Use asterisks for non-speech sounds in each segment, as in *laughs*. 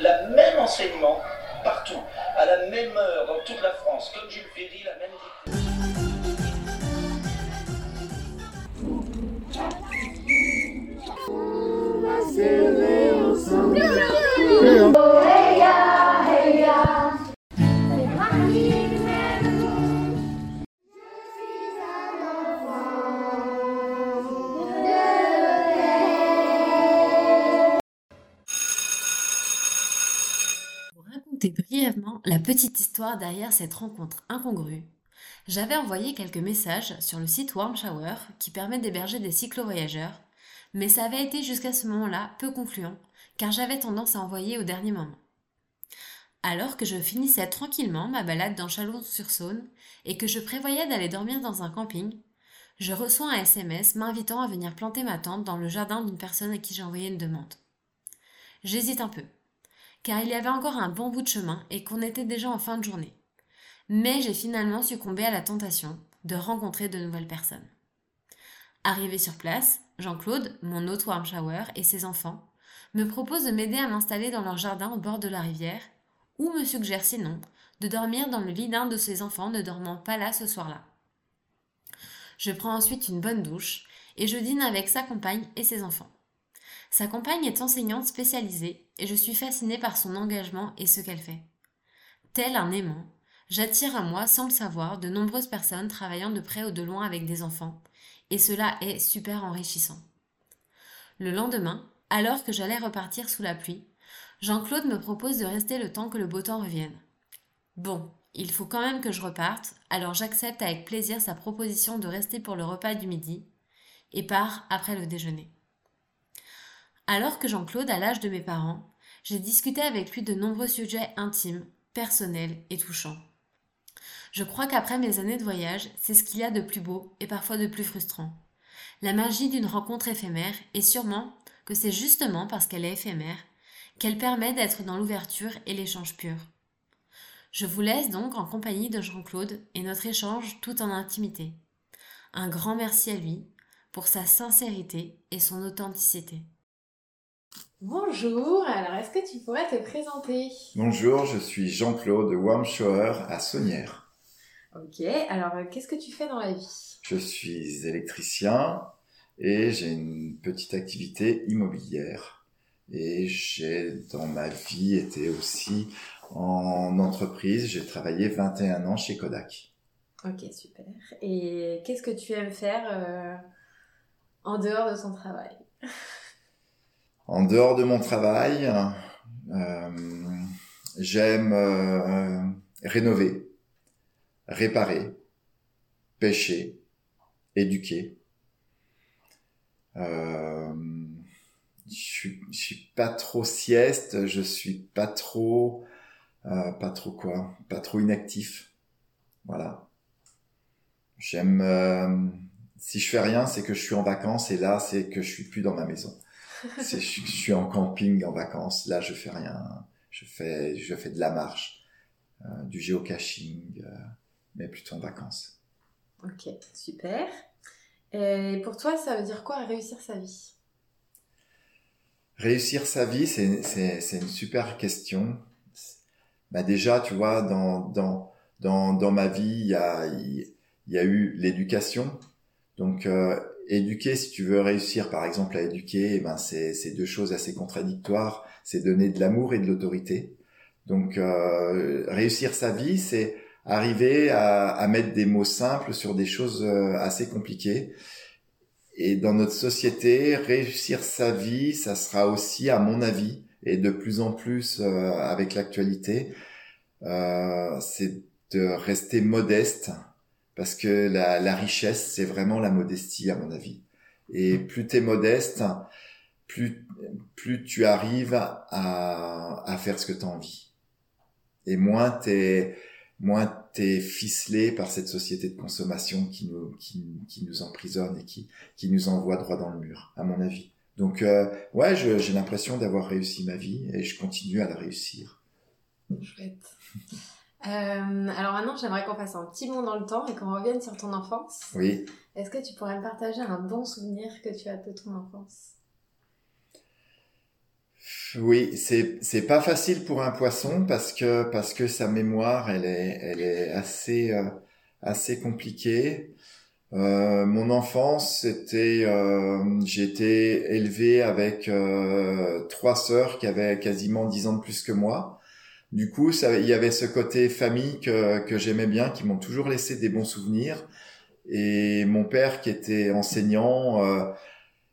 la même enseignement partout, à la même heure, dans toute la France, comme Jules Ferry, la même brièvement la petite histoire derrière cette rencontre incongrue, j'avais envoyé quelques messages sur le site Warm Shower qui permet d'héberger des cyclo-voyageurs, mais ça avait été jusqu'à ce moment-là peu concluant, car j'avais tendance à envoyer au dernier moment. Alors que je finissais tranquillement ma balade dans Chalon-sur-Saône et que je prévoyais d'aller dormir dans un camping, je reçois un SMS m'invitant à venir planter ma tente dans le jardin d'une personne à qui j'ai envoyé une demande. J'hésite un peu car il y avait encore un bon bout de chemin et qu'on était déjà en fin de journée. Mais j'ai finalement succombé à la tentation de rencontrer de nouvelles personnes. Arrivé sur place, Jean-Claude, mon hôte warm shower et ses enfants me proposent de m'aider à m'installer dans leur jardin au bord de la rivière, ou me suggèrent sinon de dormir dans le lit d'un de ses enfants ne dormant pas là ce soir-là. Je prends ensuite une bonne douche et je dîne avec sa compagne et ses enfants. Sa compagne est enseignante spécialisée et je suis fascinée par son engagement et ce qu'elle fait. Tel un aimant, j'attire à moi, sans le savoir, de nombreuses personnes travaillant de près ou de loin avec des enfants, et cela est super enrichissant. Le lendemain, alors que j'allais repartir sous la pluie, Jean-Claude me propose de rester le temps que le beau temps revienne. Bon, il faut quand même que je reparte, alors j'accepte avec plaisir sa proposition de rester pour le repas du midi et pars après le déjeuner. Alors que Jean-Claude a l'âge de mes parents, j'ai discuté avec lui de nombreux sujets intimes, personnels et touchants. Je crois qu'après mes années de voyage, c'est ce qu'il y a de plus beau et parfois de plus frustrant. La magie d'une rencontre éphémère et sûrement que c'est justement parce qu'elle est éphémère qu'elle permet d'être dans l'ouverture et l'échange pur. Je vous laisse donc en compagnie de Jean-Claude et notre échange tout en intimité. Un grand merci à lui pour sa sincérité et son authenticité. Bonjour, alors est-ce que tu pourrais te présenter? Bonjour, je suis Jean-Claude Warmshower à Saunière. Ok, alors euh, qu'est-ce que tu fais dans la vie? Je suis électricien et j'ai une petite activité immobilière. Et j'ai dans ma vie été aussi en entreprise, j'ai travaillé 21 ans chez Kodak. Ok, super. Et qu'est-ce que tu aimes faire euh, en dehors de son travail? *laughs* en dehors de mon travail, euh, j'aime euh, rénover, réparer, pêcher, éduquer. Euh, je suis, suis pas trop sieste, je suis pas trop, pas trop quoi, pas trop inactif. Voilà. J'aime, si je fais rien, c'est que je suis en vacances et là, c'est que je suis plus dans ma maison *laughs* je, je, suis en camping en vacances. Là, je fais rien. Je fais, je fais de la marche, euh, du géocaching, euh, mais plutôt en vacances. Ok, super. Et pour toi, ça veut dire quoi réussir sa vie? Réussir sa vie, c'est une super question. Bah déjà, tu vois, dans, dans, dans, dans ma vie, il y a, y a eu l'éducation. Donc, euh, éduquer, si tu veux réussir, par exemple, à éduquer, eh ben c'est deux choses assez contradictoires. C'est donner de l'amour et de l'autorité. Donc, euh, réussir sa vie, c'est arriver à, à, mettre des mots simples sur des choses euh, assez compliquées. Et dans notre société, réussir sa vie, ça sera aussi, à mon avis, et de plus en plus euh, avec l'actualité, euh, c'est de rester modeste parce que la, la richesse, c'est vraiment la modestie, à mon avis. Et plus tu es modeste, plus, plus tu arrives à, à faire ce que tu as envie. Et moins tu moins t'es ficelé par cette société de consommation qui nous, qui, qui nous emprisonne et qui, qui nous envoie droit dans le mur, à mon avis. Donc, euh, ouais, j'ai l'impression d'avoir réussi ma vie et je continue à la réussir. Chouette. Euh, alors maintenant, j'aimerais qu'on fasse un petit bond dans le temps et qu'on revienne sur ton enfance. Oui. Est-ce que tu pourrais me partager un bon souvenir que tu as de ton enfance? Oui, c'est c'est pas facile pour un poisson parce que parce que sa mémoire elle est elle est assez euh, assez compliquée. Euh, mon enfance, c'était, euh, j'ai été élevé avec euh, trois sœurs qui avaient quasiment dix ans de plus que moi. Du coup, ça, il y avait ce côté famille que, que j'aimais bien, qui m'ont toujours laissé des bons souvenirs. Et mon père, qui était enseignant, euh,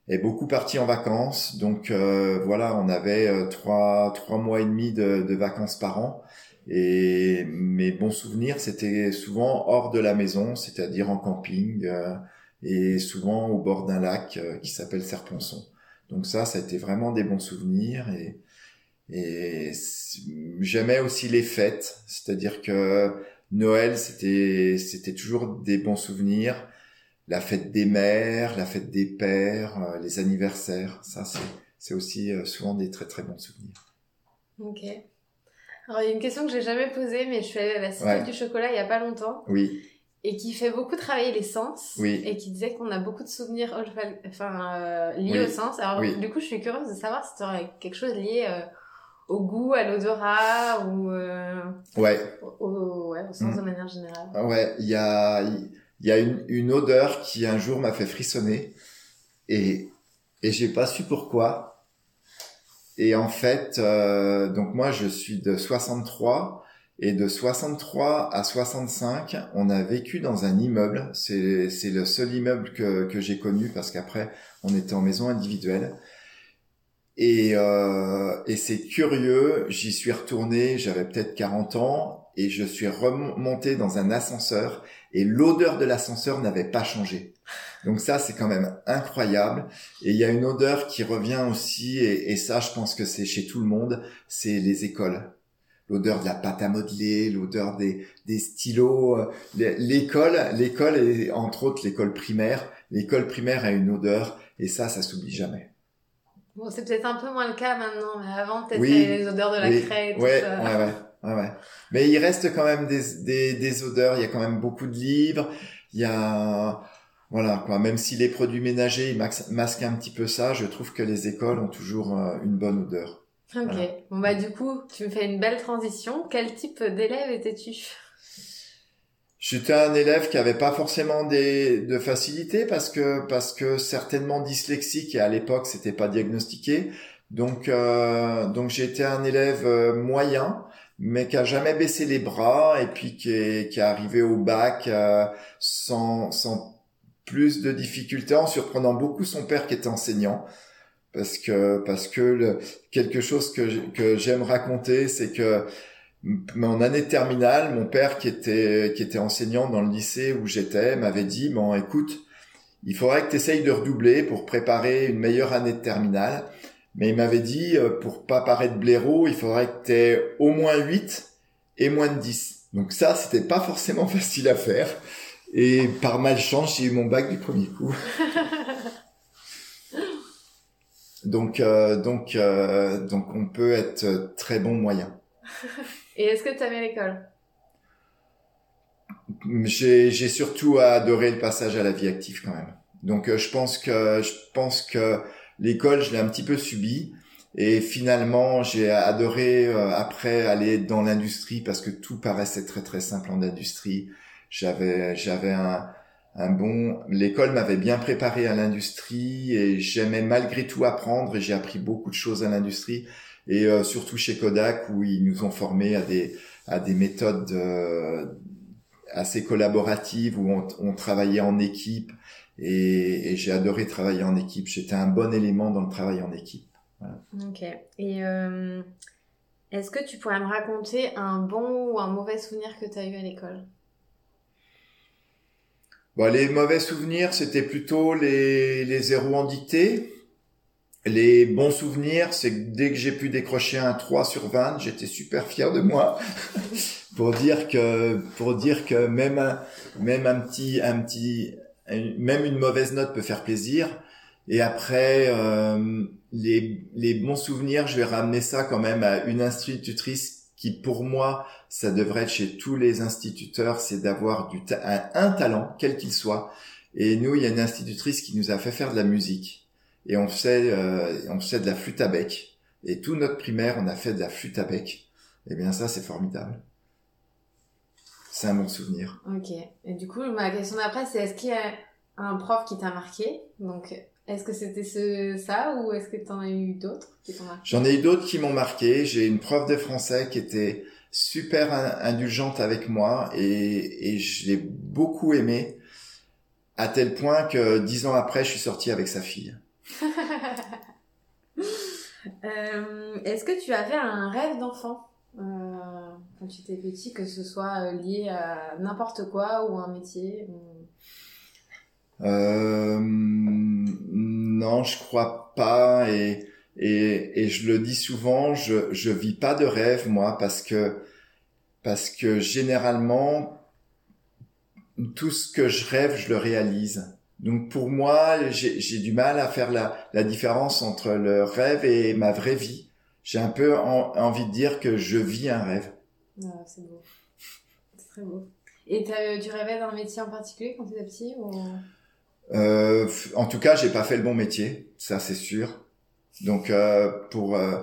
est beaucoup parti en vacances. Donc euh, voilà, on avait euh, trois trois mois et demi de, de vacances par an. Et mes bons souvenirs, c'était souvent hors de la maison, c'est-à-dire en camping euh, et souvent au bord d'un lac euh, qui s'appelle Serponçon. Donc ça, ça a été vraiment des bons souvenirs et, et j'aimais aussi les fêtes, c'est-à-dire que Noël, c'était c'était toujours des bons souvenirs. La fête des mères, la fête des pères, euh, les anniversaires, ça c'est c'est aussi souvent des très très bons souvenirs. Ok. Alors, il y a une question que j'ai jamais posée, mais je suis allée à la Cité Ouais. du chocolat il y a pas longtemps Oui, et qui fait beaucoup travailler les sens Oui. et qui disait qu'on a beaucoup de souvenirs enfin, euh, liés Oui. au sens. Alors, Oui. du coup, je suis curieuse de savoir si tu aurais quelque chose lié euh, au goût, à l'odorat ou euh, ouais. au, au- ouais, au sens Mm. de manière générale. Ah Ouais, il y a, il y a une, une odeur qui un jour m'a fait frissonner et, et j'ai pas su pourquoi. Et en fait, euh, donc moi je suis de 63 et de 63 à 65, on a vécu dans un immeuble. C'est, c'est le seul immeuble que, que j'ai connu parce qu'après on était en maison individuelle. Et, euh, et c'est curieux, j'y suis retourné, j'avais peut-être 40 ans, et je suis remonté dans un ascenseur, et l'odeur de l'ascenseur n'avait pas changé. Donc ça, c'est quand même incroyable. Et il y a une odeur qui revient aussi, et, ça, je pense que c'est chez tout le monde, c'est les écoles. L'odeur de la pâte à modeler, l'odeur des, des stylos. euh, L'école, l'école, et entre autres l'école primaire, l'école primaire a une odeur, et ça, ça s'oublie jamais. Bon, c'est peut-être un peu moins le cas maintenant, mais avant, peut-être Oui. les odeurs de la Oui. craie tout ouais, ça. ouais, ouais, ouais, ouais. Mais il reste quand même des, des, des odeurs. Il y a quand même beaucoup de livres. Il y a, voilà, quoi. Même si les produits ménagers ils masquent un petit peu ça, je trouve que les écoles ont toujours euh, une bonne odeur. Ok. Voilà. Bon, bah, du coup, tu me fais une belle transition. Quel type d'élève étais-tu? J'étais un élève qui avait pas forcément des, de facilité parce que, parce que certainement dyslexique et à l'époque c'était pas diagnostiqué. Donc, euh, donc été un élève euh, moyen, mais qui a jamais baissé les bras et puis qui est, qui est arrivé au bac euh, sans, sans plus de difficultés, en surprenant beaucoup son père qui était enseignant. Parce que, parce que le, quelque chose que, que j'aime raconter, c'est que mon année de terminale, mon père qui était, qui était enseignant dans le lycée où j'étais m'avait dit, bon écoute, il faudrait que tu essayes de redoubler pour préparer une meilleure année de terminale. Mais il m'avait dit, euh, pour pas paraître blaireau, il faudrait que tu aies au moins 8 et moins de 10. Donc ça, c'était pas forcément *laughs* facile à faire. Et par malchance, j'ai eu mon bac du premier coup. *laughs* Donc, euh, donc, euh, donc on peut être très bon moyen. *laughs* Et est-ce que tu aimais l'école? J'ai, j'ai surtout adoré le passage à la vie active quand même. Donc euh, je pense que je pense que l'école je l'ai un petit peu subi et finalement j'ai adoré euh, après aller dans l'industrie parce que tout paraissait très très simple en industrie. J'avais j'avais un un bon l'école m'avait bien préparé à l'industrie et j'aimais malgré tout apprendre et j'ai appris beaucoup de choses à l'industrie et euh, surtout chez Kodak où ils nous ont formés à des à des méthodes euh, assez collaborative où on, on travaillait en équipe et, et j'ai adoré travailler en équipe. J'étais un bon élément dans le travail en équipe. Ok. Et euh, est-ce que tu pourrais me raconter un bon ou un mauvais souvenir que tu as eu à l'école? Bon, les mauvais souvenirs, c'était plutôt les, les zéros en dictée. Les bons souvenirs, c'est que dès que j'ai pu décrocher un 3 sur 20, j'étais super fier de moi. *laughs* pour dire que, pour dire que même un, même un petit, un petit, même une mauvaise note peut faire plaisir. Et après, euh, les, les bons souvenirs, je vais ramener ça quand même à une institutrice qui, pour moi, ça devrait être chez tous les instituteurs, c'est d'avoir du un talent, quel qu'il soit. Et nous, il y a une institutrice qui nous a fait faire de la musique. Et on faisait, euh, on faisait de la flûte à bec. Et tout notre primaire, on a fait de la flûte à bec. Eh bien, ça, c'est formidable. C'est un bon souvenir. Ok. Et du coup, ma question d'après, c'est est-ce qu'il y a un prof qui t'a marqué? Donc, est-ce que c'était ce, ça ou est-ce que tu en as eu d'autres qui t'ont marqué? J'en ai eu d'autres qui m'ont marqué. J'ai une prof de français qui était super indulgente avec moi et, et je l'ai beaucoup aimé à tel point que dix ans après, je suis sorti avec sa fille. *laughs* Euh, est-ce que tu avais un rêve d'enfant euh, quand tu étais petit, que ce soit euh, lié à n'importe quoi ou un métier Non, je crois pas et, et, et je le dis souvent, je je vis pas de rêve moi parce que parce que généralement tout ce que je rêve, je le réalise. Donc pour moi, j'ai du mal à faire la, la, différence entre le rêve et ma vraie vie. J'ai un peu envie de dire que je vis un rêve. Ah, c'est beau. C'est très beau. Et tu rêvais d'un métier en particulier quand tu étais petit ou... euh, En tout cas, j'ai pas fait le bon métier, ça c'est sûr. Donc euh, pour euh,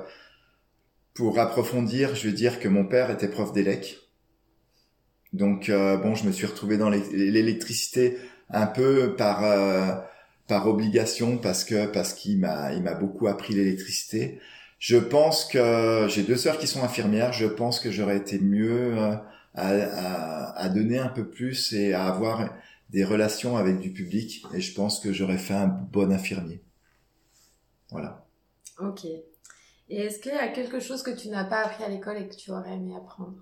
pour approfondir, je veux dire que mon père était prof d'élec. Donc euh, bon, je me suis retrouvé dans l'électricité un peu par euh, par obligation parce que parce qu'il m'a il m'a beaucoup appris l'électricité. Je pense que j'ai deux sœurs qui sont infirmières. Je pense que j'aurais été mieux euh, à, à, à, donner un peu plus et à avoir des relations avec du public. Et je pense que j'aurais fait un bon infirmier. Voilà. Ok. Et est-ce qu'il y a quelque chose que tu n'as pas appris à l'école et que tu aurais aimé apprendre?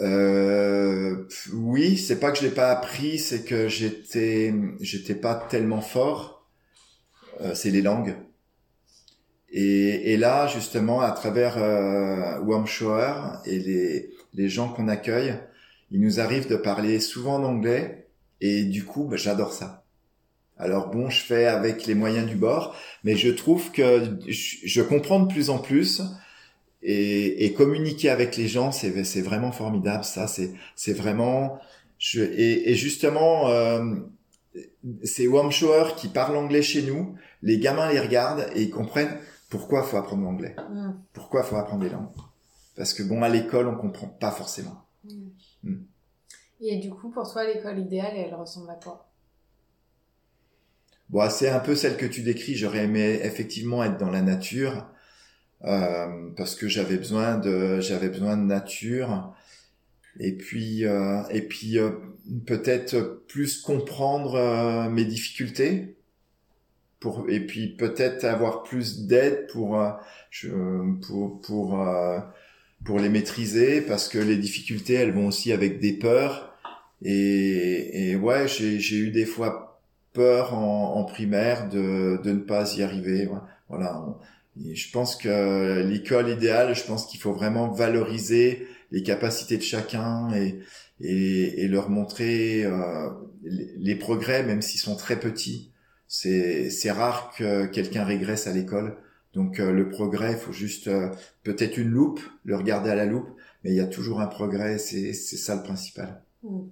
Euh, oui, c'est pas que je l'ai pas appris, c'est que j'étais j'étais pas tellement fort. Euh, c'est les langues. Et, et, là, justement, à travers euh, et les, les gens qu'on accueille, il nous arrive de parler souvent en anglais, et du coup, bah, j'adore ça. Alors bon, je fais avec les moyens du bord, mais je trouve que je comprends de plus en plus et, et communiquer avec les gens, c'est c'est vraiment formidable. Ça, c'est c'est vraiment je et, et justement. Euh, c'est Shower qui parle anglais chez nous, les gamins les regardent et ils comprennent pourquoi faut apprendre l'anglais. Mm. Pourquoi faut apprendre les langues. Parce que bon, à l'école, on comprend pas forcément. Mm. Mm. Et du coup, pour toi, l'école idéale, elle ressemble à quoi? Bon, c'est un peu celle que tu décris. J'aurais aimé effectivement être dans la nature, euh, parce que j'avais besoin de j'avais besoin de nature. Et puis euh, et puis euh, peut-être plus comprendre euh, mes difficultés pour et puis peut-être avoir plus d'aide pour je, pour pour pour les maîtriser parce que les difficultés elles vont aussi avec des peurs. Et, et ouais j'ai j'ai eu des fois peur en, en primaire de de ne pas y arriver. Voilà je pense que l'école idéale, je pense qu'il faut vraiment valoriser les capacités de chacun et, et, leur montrer euh, les, progrès, même s'ils sont très petits. C'est, rare que quelqu'un régresse à l'école. Donc euh, le progrès, il faut juste euh, peut-être une loupe, le regarder à la loupe, mais il y a toujours un progrès, c'est, ça le principal. Mmh.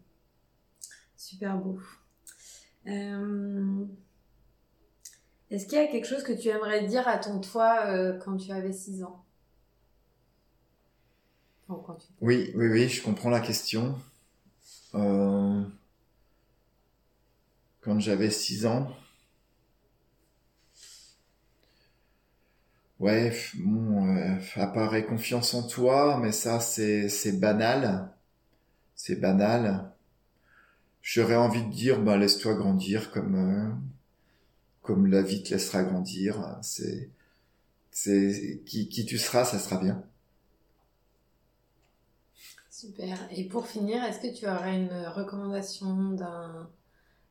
Super beau. Euh... Est-ce qu'il y a quelque chose que tu aimerais dire à ton toi euh, quand tu avais 6 ans? Oui, oui, oui, je comprends la question. Euh, quand j'avais 6 ans, ouais, bon, euh, apparaît confiance en toi, mais ça, c'est, c'est banal. C'est banal. J'aurais envie de dire, bah, laisse-toi grandir comme, euh, comme la vie te laissera grandir. C'est, c'est qui, qui tu seras, ça sera bien. Super. Et pour finir, est-ce que tu aurais une recommandation d'un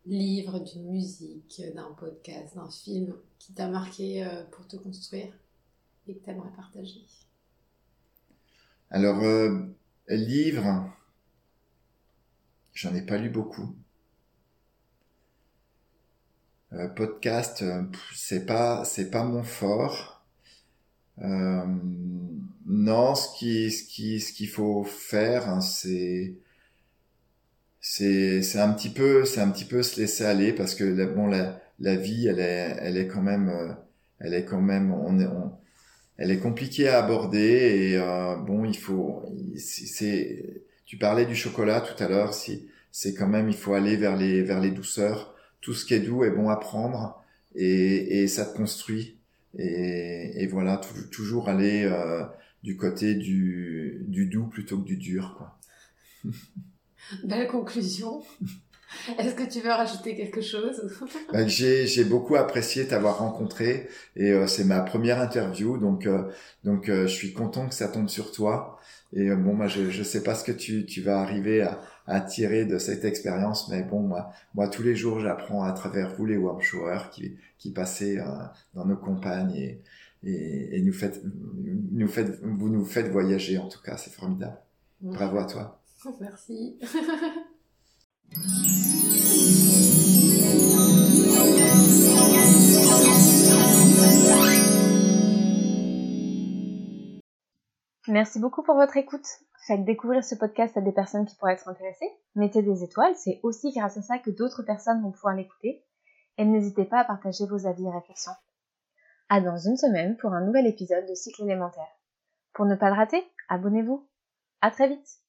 livre, d'une musique, d'un podcast, d'un film qui t'a marqué euh, pour te construire et que tu aimerais partager? Alors, euh, livre, j'en ai pas lu beaucoup. Euh, podcast, euh, c'est pas c'est pas mon fort. Euh, non, ce qui ce qui ce qu'il faut faire, hein, c'est c'est c'est un petit peu c'est un petit peu se laisser aller parce que bon la la vie elle est elle est quand même elle est quand même, on est, elle est compliquée à aborder et euh, bon, il faut, c'est, tu parlais du chocolat tout à l'heure, si c'est quand même, il faut aller vers les vers les douceurs. Tout ce qui est doux est bon à prendre et, et ça te construit et, et voilà, toujours aller euh, du côté du, du doux plutôt que du dur. Quoi. *laughs* Belle conclusion. *laughs* Est-ce que tu veux rajouter quelque chose? *laughs* Ben, J'ai beaucoup apprécié t'avoir rencontré et euh, c'est ma première interview, donc euh, donc je suis content que ça tombe sur toi. Et bon, moi je je sais pas ce que tu tu vas arriver à, à tirer de cette expérience, mais bon moi moi tous les jours j'apprends à travers vous les warm showers qui qui passaient dans nos campagnes et et, et nous faites nous faites vous nous faites voyager en tout cas, c'est formidable. Bravo à toi. *laughs* Merci. *laughs* Merci beaucoup pour votre écoute. Faites découvrir ce podcast à des personnes qui pourraient être intéressées. Mettez des étoiles, c'est aussi grâce à ça que d'autres personnes vont pouvoir l'écouter. Et n'hésitez pas à partager vos avis et réflexions. À dans une semaine pour un nouvel épisode de Cycle élémentaire. Pour ne pas le rater, abonnez-vous. À très vite!